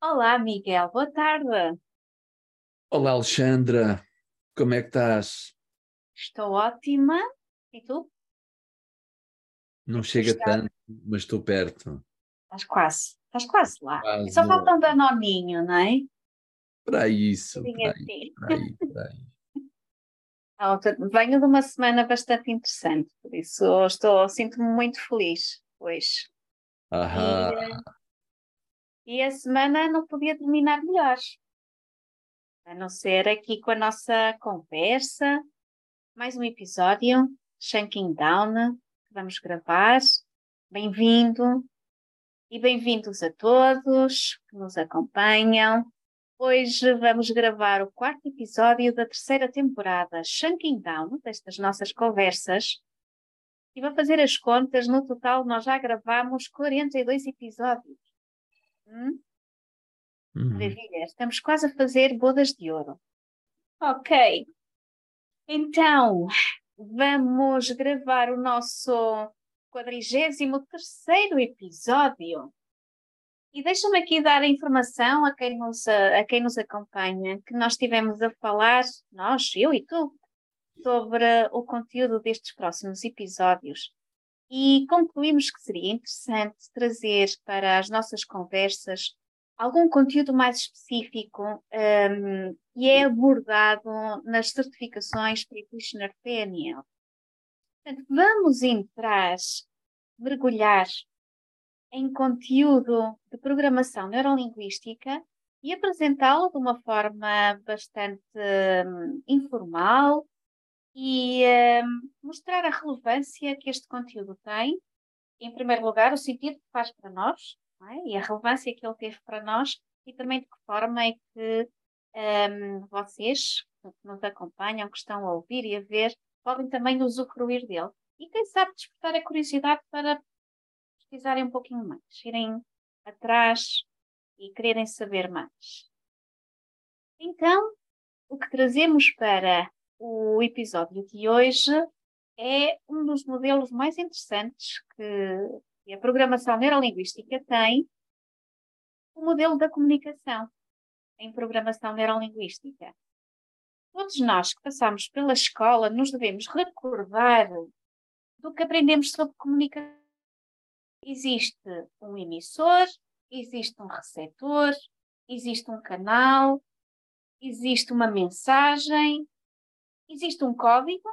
Olá, Miguel, boa tarde. Olá, Alexandra, como é que estás? Estou ótima. E tu? Não chega Está... tanto, mas estou perto. Estás quase, estás quase lá. Quase Só falta um danoninho, não é? Para isso, para aí, para aí, para aí. Venho de uma semana bastante interessante, por isso estou, sinto-me muito feliz hoje. Aham. E, e a semana não podia terminar melhor. A não ser aqui com a nossa conversa, mais um episódio, Shanking Down, que vamos gravar. Bem-vindo e bem-vindos a todos que nos acompanham. Hoje vamos gravar o quarto episódio da terceira temporada, Shanking Down, destas nossas conversas. E vou fazer as contas, no total nós já gravamos 42 episódios. Hum? Uhum. Maravilha, estamos quase a fazer bodas de ouro. Ok, então vamos gravar o nosso 43 episódio. E deixa-me aqui dar a informação a quem, nos, a quem nos acompanha, que nós estivemos a falar, nós, eu e tu, sobre o conteúdo destes próximos episódios e concluímos que seria interessante trazer para as nossas conversas algum conteúdo mais específico um, e é abordado nas certificações Practitioner PNL. Portanto, vamos entrar, mergulhar em conteúdo de programação neurolinguística e apresentá-lo de uma forma bastante um, informal e um, mostrar a relevância que este conteúdo tem. Em primeiro lugar, o sentido que faz para nós, é? e a relevância que ele teve para nós e também de que forma é que um, vocês que nos acompanham, que estão a ouvir e a ver, podem também usufruir dele. E quem sabe despertar a curiosidade para pesquisarem um pouquinho mais, irem atrás e quererem saber mais. Então, o que trazemos para o episódio de hoje é um dos modelos mais interessantes que a programação neurolinguística tem o modelo da comunicação em programação neurolinguística. Todos nós que passamos pela escola nos devemos recordar do que aprendemos sobre comunicação. Existe um emissor, existe um receptor, existe um canal, existe uma mensagem, existe um código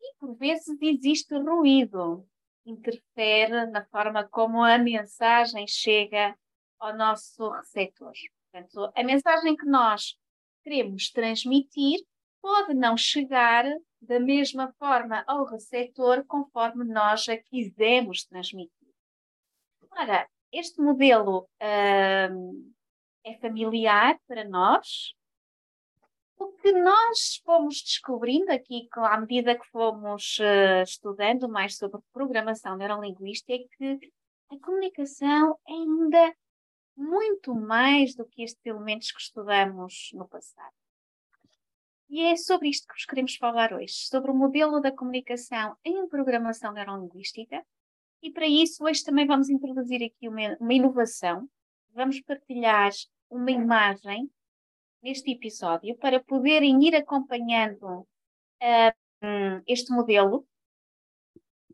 e, por vezes, existe ruído interfere na forma como a mensagem chega ao nosso receptor. Portanto, a mensagem que nós queremos transmitir pode não chegar da mesma forma ao receptor conforme nós a quisermos transmitir. Ora, este modelo hum, é familiar para nós, o que nós fomos descobrindo aqui, à medida que fomos uh, estudando mais sobre programação neurolinguística, é que a comunicação é ainda muito mais do que estes elementos que estudamos no passado. E é sobre isto que vos queremos falar hoje, sobre o modelo da comunicação em programação neurolinguística. E para isso, hoje também vamos introduzir aqui uma, uma inovação. Vamos partilhar uma imagem neste episódio para poderem ir acompanhando uh, este modelo.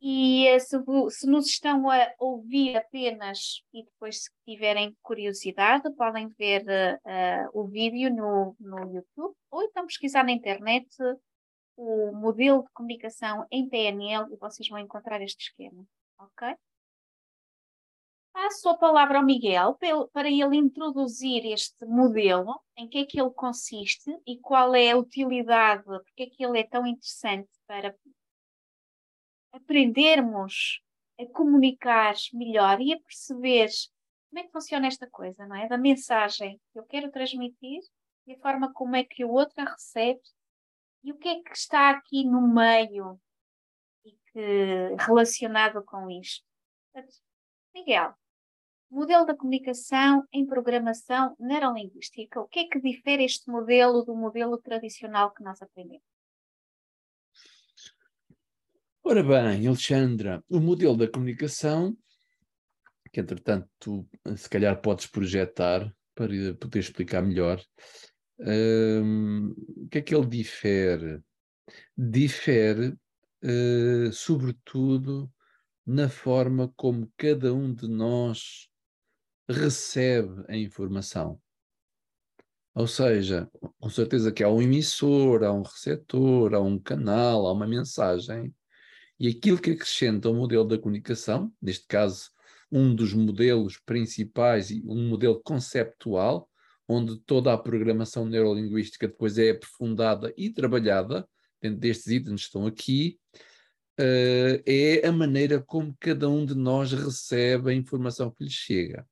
E uh, se, se, nos estão a ouvir apenas e depois, se tiverem curiosidade, podem ver uh, o vídeo no, no YouTube ou então pesquisar na internet o modelo de comunicação em PNL e vocês vão encontrar este esquema. Ok? Passo a palavra ao Miguel para ele introduzir este modelo, em que é que ele consiste e qual é a utilidade, porque é que ele é tão interessante para aprendermos a comunicar melhor e a perceber como é que funciona esta coisa, não é? Da mensagem que eu quero transmitir e a forma como é que o outro a recebe e o que é que está aqui no meio e que relacionado com isto. Miguel, modelo da comunicação em programação neurolinguística. O que é que difere este modelo do modelo tradicional que nós aprendemos? Ora bem, Alexandra, o modelo da comunicação, que entretanto tu se calhar podes projetar para poder explicar melhor, um, o que é que ele difere? Difere, uh, sobretudo, na forma como cada um de nós recebe a informação. Ou seja, com certeza que há um emissor, há um receptor, há um canal, há uma mensagem, e aquilo que acrescenta o modelo da comunicação, neste caso, um dos modelos principais e um modelo conceptual, onde toda a programação neurolinguística depois é aprofundada e trabalhada, dentro destes itens que estão aqui, uh, é a maneira como cada um de nós recebe a informação que lhe chega.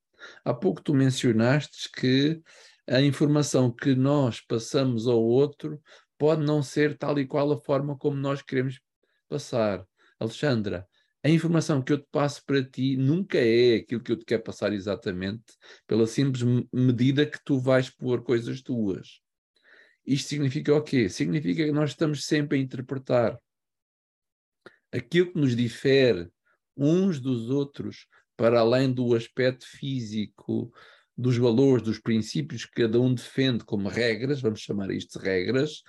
Há pouco tu mencionaste que a informação que nós passamos ao outro pode não ser tal e qual a forma como nós queremos passar. Alexandra, a informação que eu te passo para ti nunca é aquilo que eu te quero passar exatamente, pela simples medida que tu vais pôr coisas tuas. Isto significa o quê? Significa que nós estamos sempre a interpretar aquilo que nos difere uns dos outros, para além do aspecto físico, dos valores, dos princípios que cada um defende como regras, vamos chamar isto de regras,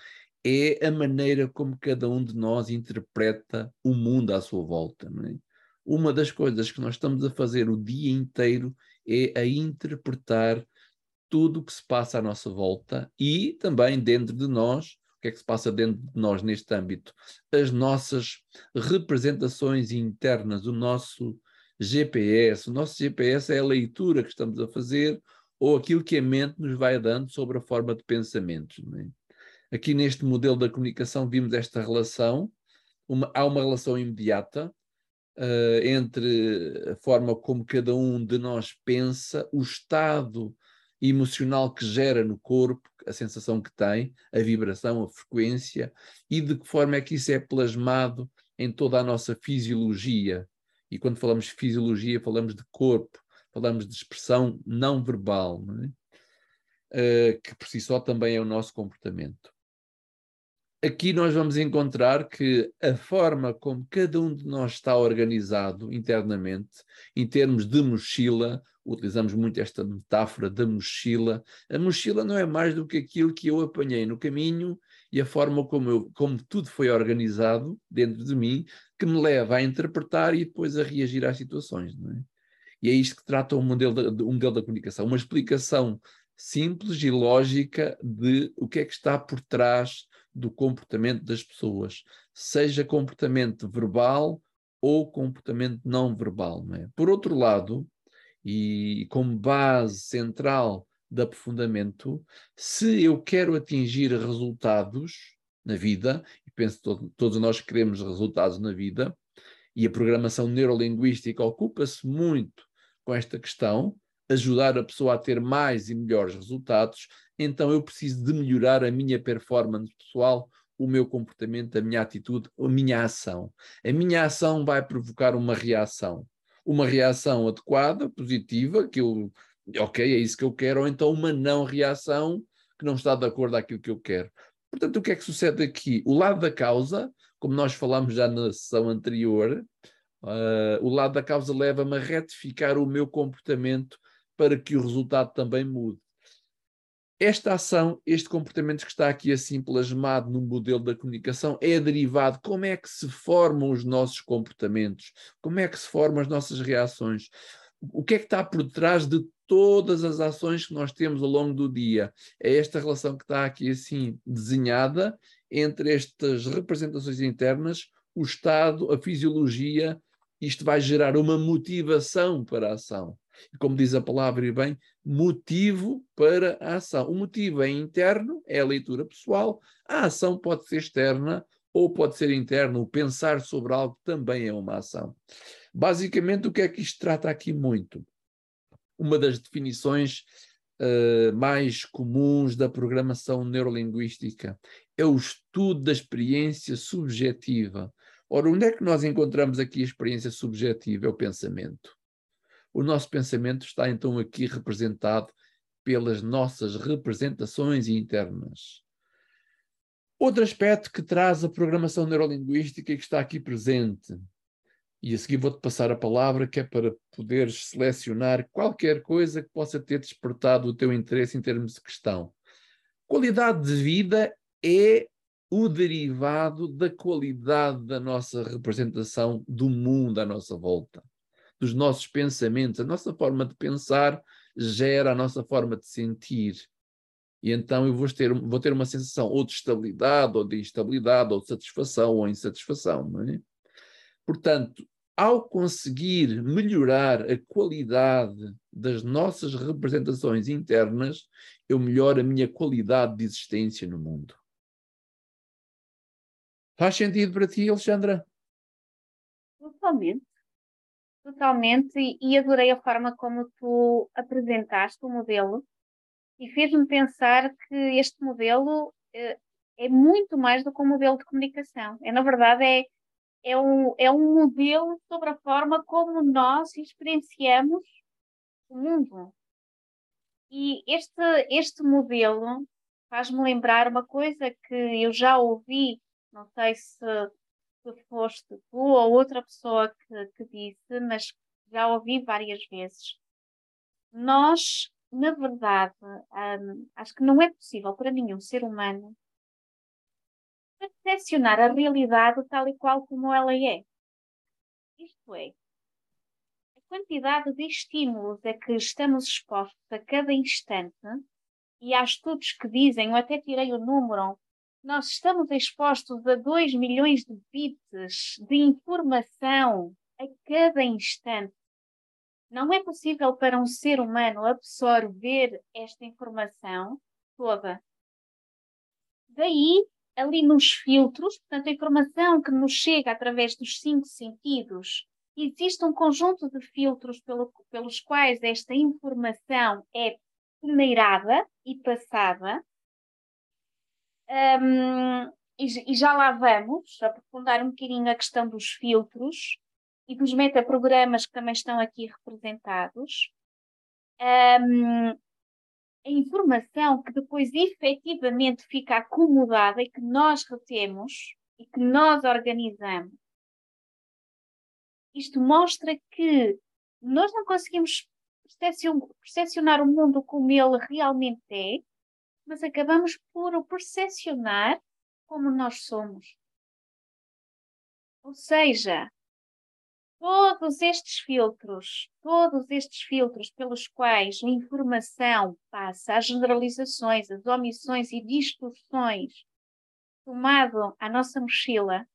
é a maneira como cada um de nós interpreta o mundo à sua volta. É? Uma das coisas que nós estamos a fazer o dia inteiro é a interpretar tudo o que se passa à nossa volta e também dentro de nós, o que é que se passa dentro de nós neste âmbito, as nossas representações internas, o nosso GPS. O nosso GPS é a leitura que estamos a fazer ou aquilo que a mente nos vai dando sobre a forma de pensamentos. É? Aqui neste modelo da comunicação vimos esta relação, uma, há uma relação imediata uh, entre a forma como cada um de nós pensa, o estado emocional que gera no corpo, a sensação que tem, a vibração, a frequência, e de que forma é que isso é plasmado em toda a nossa fisiologia. E quando falamos de fisiologia, falamos de corpo, falamos de expressão não verbal, não é? uh, que por si só também é o nosso comportamento aqui nós vamos encontrar que a forma como cada um de nós está organizado internamente, em termos de mochila, utilizamos muito esta metáfora da mochila. A mochila não é mais do que aquilo que eu apanhei no caminho e a forma como, eu, como tudo foi organizado dentro de mim, que me leva a interpretar e depois a reagir às situações. É? E é isto que trata o modelo da, um modelo da comunicação, uma explicação simples e lógica de o que é que está por trás do comportamento das pessoas, seja comportamento verbal ou comportamento não verbal. Não é? Por outro lado, e como base central de aprofundamento, se eu quero atingir resultados na vida, e penso que todos nós queremos resultados na vida, e a programação neurolinguística ocupa-se muito com esta questão, ajudar a pessoa a ter mais e melhores resultados, então eu preciso de melhorar a minha performance pessoal, o meu comportamento, a minha atitude, a minha ação. A minha ação vai provocar uma reação. Uma reação adequada, positiva, que eu, ok, é isso que eu quero, ou então uma não reação que não está de acordo aquilo que eu quero. Portanto, o que é que sucede aqui? O lado da causa, como nós falamos já na sessão anterior, uh, o lado da causa leva-me a retificar o meu comportamento para que o resultado também mude. Esta ação, este comportamento que está aqui assim plasmado no modelo da comunicação é derivado. Como é que se formam os nossos comportamentos? Como é que se formam as nossas reações? O que é que está por trás de todas as ações que nós temos ao longo do dia? É esta relação que está aqui assim desenhada entre estas representações internas, o estado, a fisiologia. Isto vai gerar uma motivação para a ação. E como diz a palavra e bem, motivo para a ação. O motivo é interno, é a leitura pessoal, a ação pode ser externa ou pode ser interna, o pensar sobre algo também é uma ação. Basicamente, o que é que isto trata aqui muito? Uma das definições uh, mais comuns da programação neurolinguística é o estudo da experiência subjetiva. Ora, onde é que nós encontramos aqui a experiência subjetiva? É o pensamento. O nosso pensamento está então aqui representado pelas nossas representações internas. Outro aspecto que traz a programação neurolinguística e que está aqui presente, e a seguir vou-te passar a palavra, que é para poderes selecionar qualquer coisa que possa ter despertado o teu interesse em termos de questão. Qualidade de vida é o derivado da qualidade da nossa representação do mundo à nossa volta, dos nossos pensamentos. A nossa forma de pensar gera a nossa forma de sentir. E então eu vou ter, vou ter uma sensação ou de estabilidade, ou de instabilidade, ou de satisfação, ou insatisfação. É? Portanto, ao conseguir melhorar a qualidade das nossas representações internas, eu melhoro a minha qualidade de existência no mundo. Faz sentido para ti, Alexandra? Totalmente. Totalmente. E, adorei a forma como tu apresentaste o modelo e fez-me pensar que este modelo é, é muito mais do que um modelo de comunicação. É, na verdade, é, é, um, é um modelo sobre a forma como nós experienciamos o mundo. E este, este modelo faz-me lembrar uma coisa que eu já ouvi, não sei se, se foste tu ou outra pessoa que, que disse, mas já ouvi várias vezes. Nós na verdade, um, acho que não é possível para nenhum ser humano percepcionar a realidade tal e qual como ela é. Isto é, a quantidade de estímulos a que estamos expostos a cada instante, e há estudos que dizem, eu até tirei o número, nós estamos expostos a 2 milhões de bits de informação a cada instante. Não é possível para um ser humano absorver esta informação toda. Daí, ali nos filtros, portanto, a informação que nos chega através dos cinco sentidos, existe um conjunto de filtros pelo, pelos quais esta informação é peneirada e passada. Um, e, e, já lá vamos aprofundar um bocadinho a questão dos filtros e dos metaprogramas que também estão aqui representados, um, a informação que depois efetivamente fica acomodada e que nós retemos e que nós organizamos. Isto mostra que nós não conseguimos percepcionar o mundo como ele realmente é, mas acabamos por o percepcionar como nós somos. Ou seja, todos estes filtros, todos estes filtros pelos quais a informação passa, as generalizações, as omissões e distorções, tomado à nossa mochila,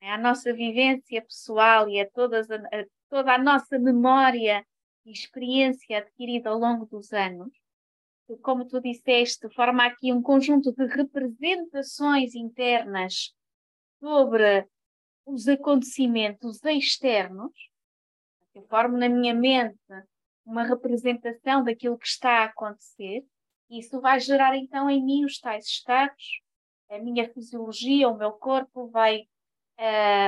à nossa vivência pessoal e a, todas a, a toda a nossa memória e experiência adquirida ao longo dos anos, como tu disseste, forma aqui um conjunto de representações internas sobre os acontecimentos externos, eu formo na minha mente uma representação daquilo que está a acontecer, e isso vai gerar então em mim os tais estados, a minha fisiologia, o meu corpo vai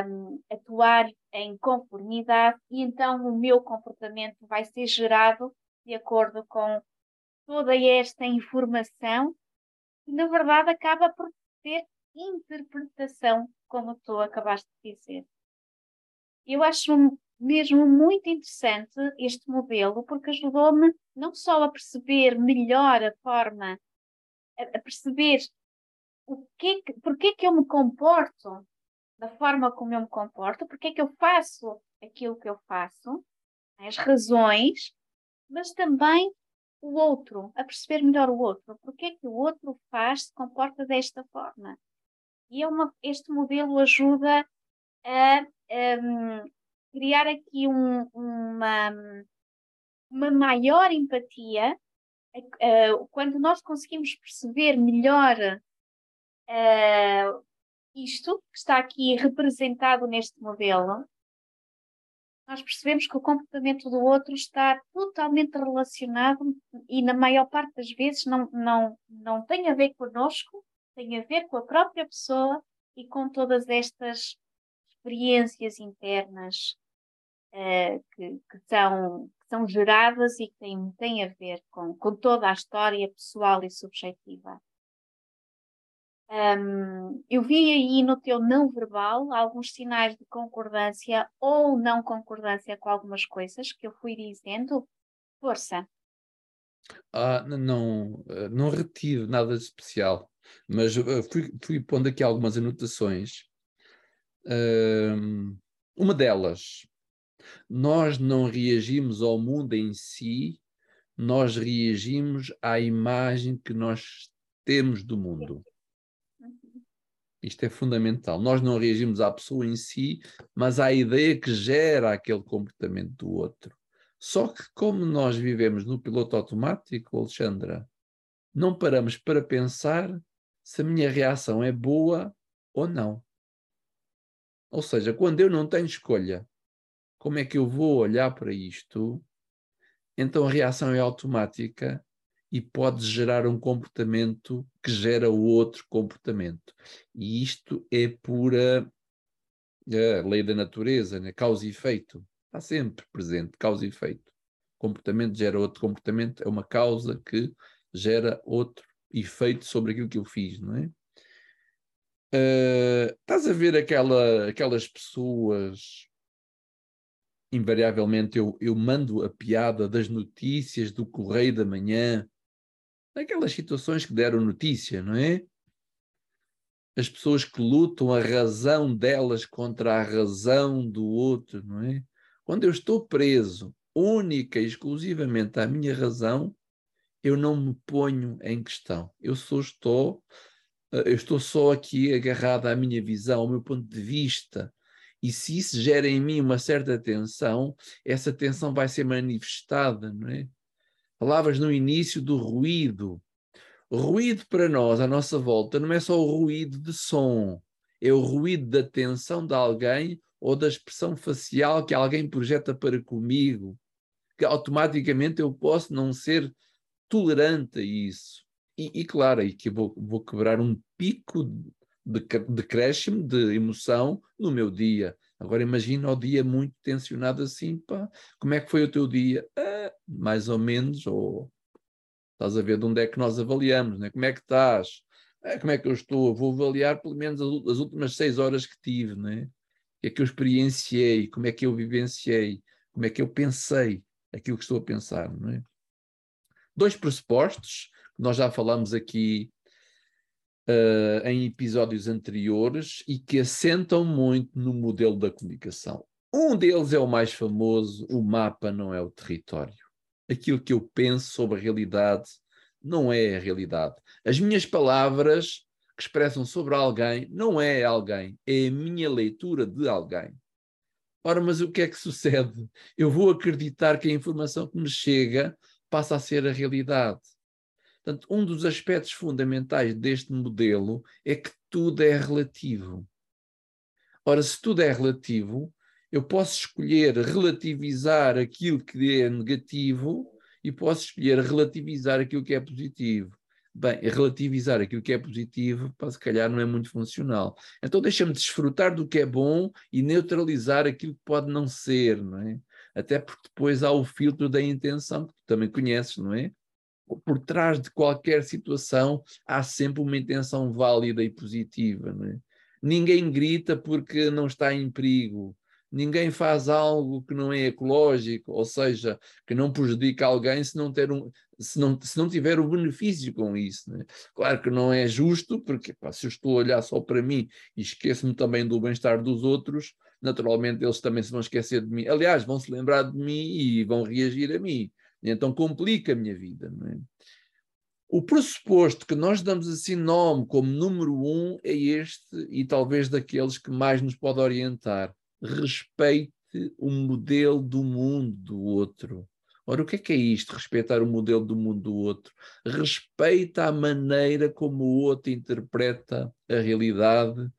um, atuar em conformidade e então o meu comportamento vai ser gerado de acordo com toda esta informação que na verdade acaba por ter interpretação como tu acabaste de dizer. Eu acho mesmo muito interessante este modelo porque ajudou-me não só a perceber melhor a forma, a, perceber o que, porque que eu me comporto da forma como eu me comporto, porque é que eu faço aquilo que eu faço, as razões, mas também o outro, a perceber melhor o outro, porque é que o outro faz, se comporta desta forma. E é uma, este modelo ajuda a, um, criar aqui um, uma, uma maior empatia uh, quando nós conseguimos perceber melhor uh, isto que está aqui representado neste modelo. nós percebemos que o comportamento do outro está totalmente relacionado e, na maior parte das vezes, não, não, não tem a ver connosco, tem a ver com a própria pessoa e com todas estas experiências internas uh, que, que, são, que são geradas e que têm, têm a ver com, com toda a história pessoal e subjetiva. Um, eu vi aí no teu não verbal alguns sinais de concordância ou não concordância com algumas coisas que eu fui dizendo. Força. Ah, não, não retive nada de especial, mas fui, fui pondo aqui algumas anotações. Um, uma delas, nós não reagimos ao mundo em si, nós reagimos à imagem que nós temos do mundo. Isto é fundamental. Nós não reagimos à pessoa em si, mas à ideia que gera aquele comportamento do outro. Só que, como nós vivemos no piloto automático, Alexandra, não paramos para pensar se a minha reação é boa ou não. Ou seja, quando eu não tenho escolha, como é que eu vou olhar para isto? Então a reação é automática e pode gerar um comportamento que gera outro comportamento. E isto é pura é, lei da natureza, né? causa e efeito. Está sempre presente, causa e efeito. Comportamento gera outro comportamento, é uma causa que gera outro efeito sobre aquilo que eu fiz, não é? Uh, estás a ver aquela, aquelas pessoas invariavelmente eu, eu mando a piada das notícias do Correio da Manhã naquelas situações que deram notícia, não é? As pessoas que lutam a razão delas contra a razão do outro, não é? Quando eu estou preso única e exclusivamente à minha razão, eu não me ponho em questão. Eu só estou, eh, eu estou só aqui agarrado à minha visão, ao meu ponto de vista. E se isso gera em mim uma certa tensão, essa tensão vai ser manifestada, não é? Palavras no início do ruído. Ruído para nós, à nossa volta, não é só o ruído de som, é o ruído da tensão de alguém ou da expressão facial que alguém projeta para comigo, que automaticamente eu posso não ser tolerante a isso. E, e claro, aí que vou, vou quebrar um pico de decréscimo de emoção no meu dia. Agora imagina o dia muito tensionado assim, pá, como é que foi o teu dia? Ah, mais ou menos, ou estás a ver de onde é que nós avaliamos, né? como é que estás? Ah, como é que eu estou? Vou avaliar pelo menos as, últimas seis horas que tive, né? o que é que eu experienciei, como é que eu vivenciei, como é que eu pensei aquilo que estou a pensar. Não é? Dois pressupostos, que nós já falamos aqui uh, em episódios anteriores e que assentam muito no modelo da comunicação. Um deles é o mais famoso: o mapa não é o território. Aquilo que eu penso sobre a realidade não é a realidade. As minhas palavras que expressam sobre alguém não é alguém, é a minha leitura de alguém. Ora, mas o que é que sucede? Eu vou acreditar que a informação que me chega passa a ser a realidade. Portanto, um dos aspectos fundamentais deste modelo é que tudo é relativo. Ora, se tudo é relativo, eu posso escolher relativizar aquilo que é negativo e posso escolher relativizar aquilo que é positivo. Bem, relativizar aquilo que é positivo, para se calhar não é muito funcional. Então deixa-me desfrutar do que é bom e neutralizar aquilo que pode não ser, não é? Até porque depois há o filtro da intenção, que tu também conheces, não é? por trás de qualquer situação há sempre uma intenção válida e positiva. É? Ninguém grita porque não está em perigo. Ninguém faz algo que não é ecológico, ou seja, que não prejudica alguém se não, ter um, se não, se não tiver o benefício com isso. É? Claro que não é justo, porque pá, se eu estou a olhar só para mim e esqueço-me também do bem-estar dos outros, naturalmente eles também se vão esquecer de mim. Aliás, vão se lembrar de mim e vão reagir a mim. Então complica a minha vida. É? O pressuposto que nós damos assim nome como número um é este, e talvez daqueles que mais nos pode orientar. Respeite o modelo do mundo do outro. Ora, o que é que é isto? Respeitar o modelo do mundo do outro. Respeita a maneira como o outro interpreta a realidade,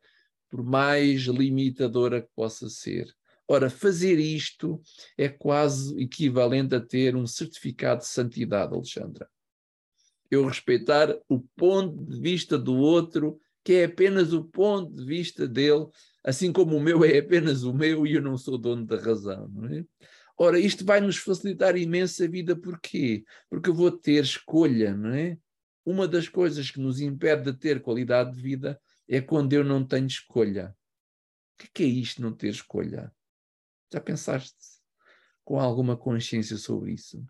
por mais limitadora que possa ser. Ora, fazer isto é quase equivalente a ter um certificado de santidade, Alexandra. Eu respeitar o ponto de vista do outro, que é apenas o ponto de vista dele, assim como o meu é apenas o meu e eu não sou dono da razão, não é? Ora, isto vai nos facilitar imenso a vida, porquê? Porque eu vou ter escolha, não é? Uma das coisas que nos impede de ter qualidade de vida é quando eu não tenho escolha. O que é, é isto, não ter escolha? Já pensaste com alguma consciência sobre isso?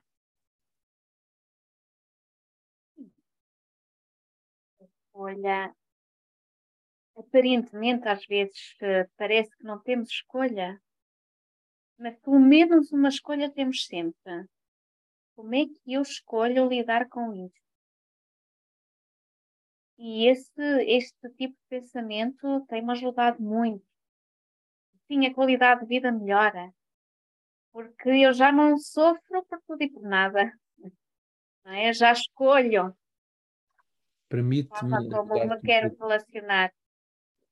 Olha, aparentemente às vezes eh, parece que não temos escolha, mas pelo menos uma escolha temos sempre. Como é que eu escolho lidar com isso? E esse, este tipo de pensamento tem-me ajudado muito. Sim, a qualidade de vida melhora. Porque eu já não sofro por tudo e por nada. Não é? Eu já escolho. Permite-me. Como me quero relacionar.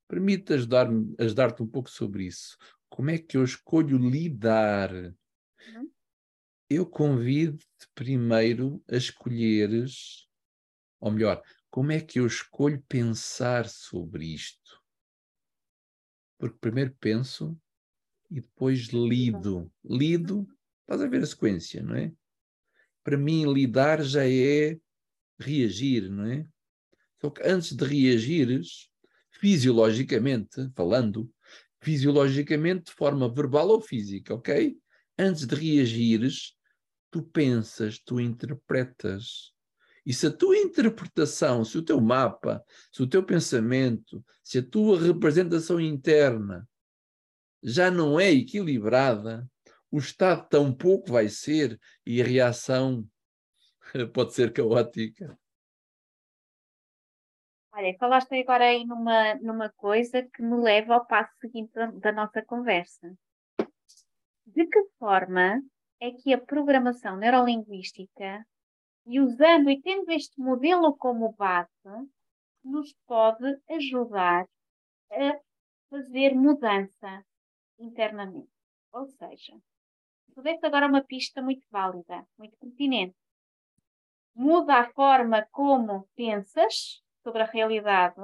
Permite ajudar-me, ajudar-te um pouco sobre isso. Como é que eu escolho lidar? Uhum. Eu convido-te primeiro a escolheres, ou melhor, como é que eu escolho pensar sobre isto? Porque primeiro penso e depois lido. Lido, estás a ver a sequência, não é? Para mim, lidar já é reagir, não é? Só que antes de reagires, fisiologicamente falando, fisiologicamente de forma verbal ou física, ok? Antes de reagires, tu pensas, tu interpretas. E se a tua interpretação, se o teu mapa, se o teu pensamento, se a tua representação interna já não é equilibrada, o estado tão pouco vai ser e a reação pode ser caótica. Olha, falaste agora aí numa, numa coisa que me leva ao passo seguinte da, da nossa conversa. De que forma é que a programação neurolinguística e usando e tendo este modelo como base, nos pode ajudar a fazer mudança internamente. Ou seja, tu deste agora uma pista muito válida, muito pertinente. Muda a forma como pensas sobre a realidade,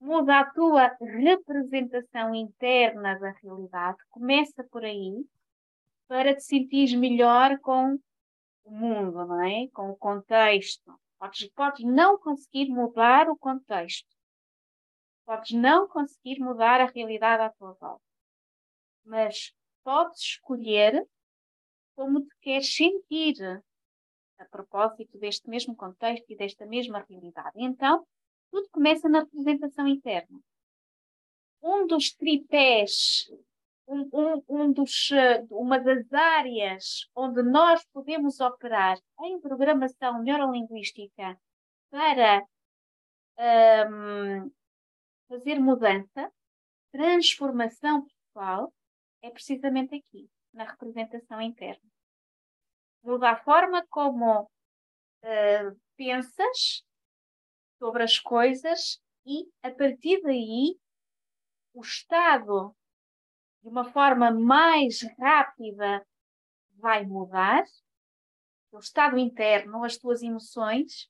muda a tua representação interna da realidade, começa por aí, para te sentir melhor com o mundo, não é? Com o contexto. Podes, podes não conseguir mudar o contexto. Podes não conseguir mudar a realidade à tua volta. Mas podes escolher como te queres sentir a propósito deste mesmo contexto e desta mesma realidade. Então, tudo começa na representação interna. Um dos tripés um, um, um dos, eh, uma das áreas onde nós podemos operar em programação neurolinguística para um, fazer mudança, transformação pessoal, é precisamente aqui, na representação interna. Muda a forma como uh, pensas sobre as coisas e, a partir daí, o estado de uma forma mais rápida vai mudar, o estado interno, as tuas emoções,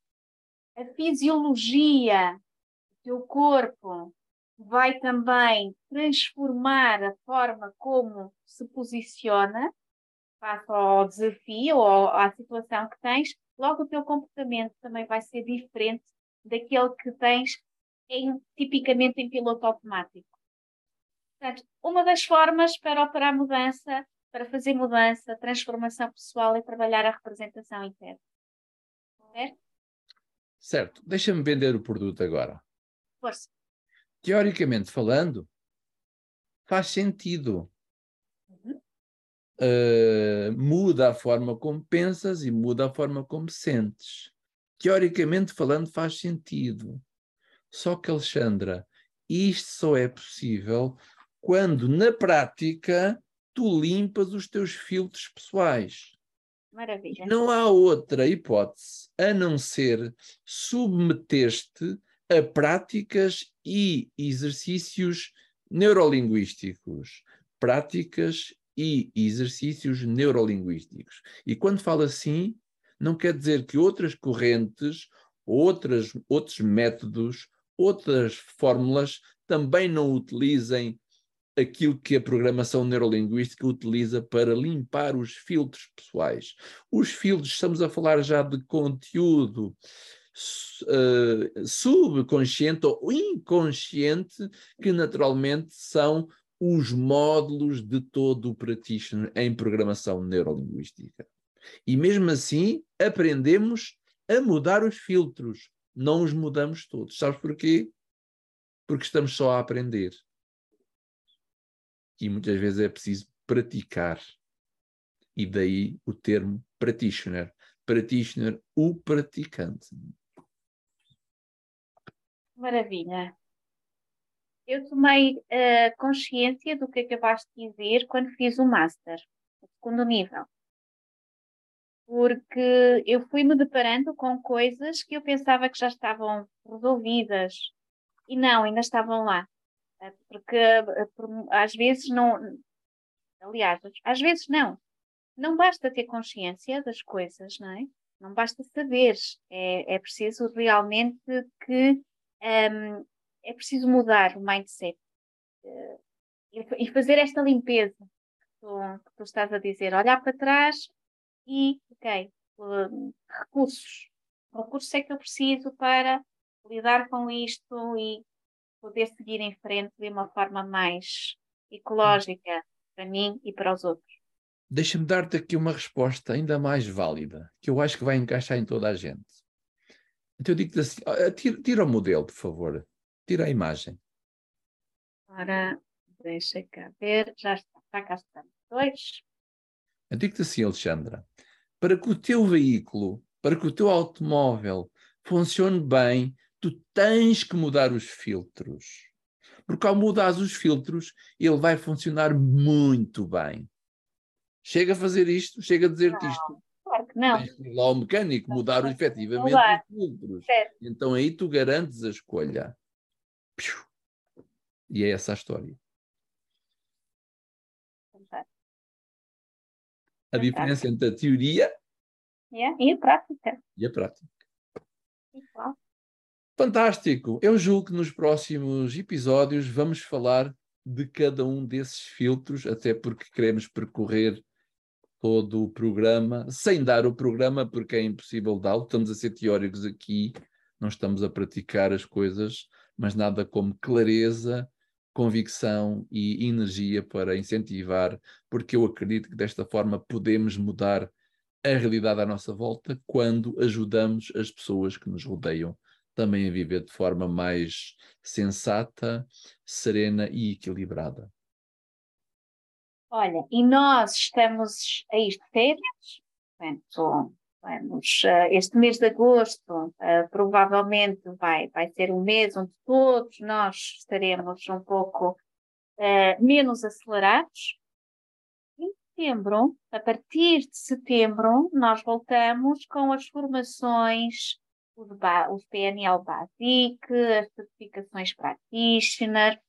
a fisiologia do teu corpo vai também transformar a forma como se posiciona face ao desafio ou à situação que tens, logo o teu comportamento também vai ser diferente daquele que tens em, tipicamente em piloto automático. Portanto, uma das formas para operar mudança, para fazer mudança, transformação pessoal é trabalhar a representação interna. Certo? Certo. Deixa-me vender o produto agora. Força. Teoricamente falando, faz sentido. Uh, muda a forma como pensas e muda a forma como sentes. Teoricamente falando, faz sentido. Só que, Alexandra, isto só é possível quando na prática tu limpas os teus filtros pessoais. Maravilha. Não há outra hipótese a não ser submeter-te a práticas e exercícios neurolinguísticos práticas e exercícios neurolinguísticos. E quando falo assim, não quer dizer que outras correntes, outras, outros métodos, outras fórmulas também não utilizem aquilo que a programação neurolinguística utiliza para limpar os filtros pessoais. Os filtros, estamos a falar já de conteúdo uh, subconsciente ou inconsciente, que naturalmente são os módulos de todo o practitioner em programação neurolinguística. E mesmo assim, aprendemos a mudar os filtros, não os mudamos todos. Sabes porquê? Porque estamos só a aprender. E muitas vezes é preciso praticar. E daí o termo practitioner. Practitioner, o praticante. Maravilha. Eu tomei uh, consciência do que acabaste de dizer quando fiz o Master, o segundo nível. Porque eu fui-me deparando com coisas que eu pensava que já estavam resolvidas e não, ainda estavam lá. Eh, porque eh, às vezes não. Aliás, às vezes não. Não basta ter consciência das coisas, não é? Não basta saber. É, é preciso realmente que um, ehm, é preciso mudar o mindset uh, e, fazer esta limpeza que tu, que tu, estás a dizer, olhar para trás e, ok, uh, recursos. Recursos é que eu preciso para lidar com isto e poder seguir em frente de uma forma mais ecológica para mim e para os outros. Deixa-me dar-te aqui uma resposta ainda mais válida, que eu acho que vai encaixar em toda a gente. Então eu digo-te assim: tira, tira o modelo, por favor. Tira a imagem. Ora, deixa cá ver, já está, já cá estamos. Dois. Eu digo-te assim, Alexandra, para que o teu veículo, para que o teu automóvel funcione bem, tu tens que mudar os filtros. Porque ao mudar os filtros, ele vai funcionar muito bem. Chega a fazer isto, chega a dizer-te isto. Claro que não. Tens que ir lá ao mecânico, mudar efetivamente os filtros. Certo. Então aí tu garantes a escolha. E é essa a história. A diferença entre a teoria yeah. e a prática. E a prática. Fantástico! Eu julgo que nos próximos episódios vamos falar de cada um desses filtros, até porque queremos percorrer todo o programa, sem dar o programa, porque é impossível dá-lo. Estamos a ser teóricos aqui, não estamos a praticar as coisas mas nada como clareza, convicção e energia para incentivar, porque eu acredito que desta forma podemos mudar a realidade à nossa volta quando ajudamos as pessoas que nos rodeiam também a viver de forma mais sensata, serena e equilibrada. Olha, e nós estamos a ir de férias, portanto, Vamos, eh, este mês de agosto uh, provavelmente vai, vai ser um mês onde todos nós estaremos um pouco uh, menos acelerados. Em setembro, a partir de setembro, nós voltamos com as formações, os, PNL Basic, as certificações Practitioner.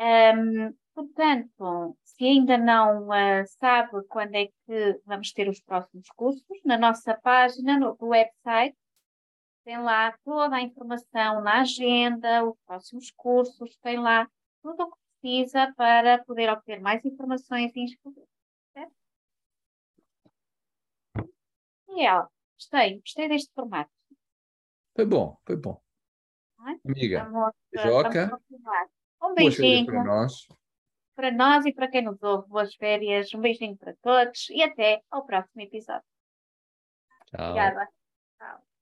Um, portanto, se ainda não uh, sabe quando é que vamos ter os próximos cursos, na nossa página, no, website, tem lá toda a informação na agenda, os próximos cursos, tem lá tudo o que precisa para poder obter mais informações e inscrever. Certo? Miguel, gostei, gostei deste formato. Foi bom, foi bom. É? Amiga, vamos, Joca, um beijinho. para nós para nós e para quem nos ouve. Boas férias, um beijinho para todos e até ao próximo episódio. Tchau. Obrigada. Tchau.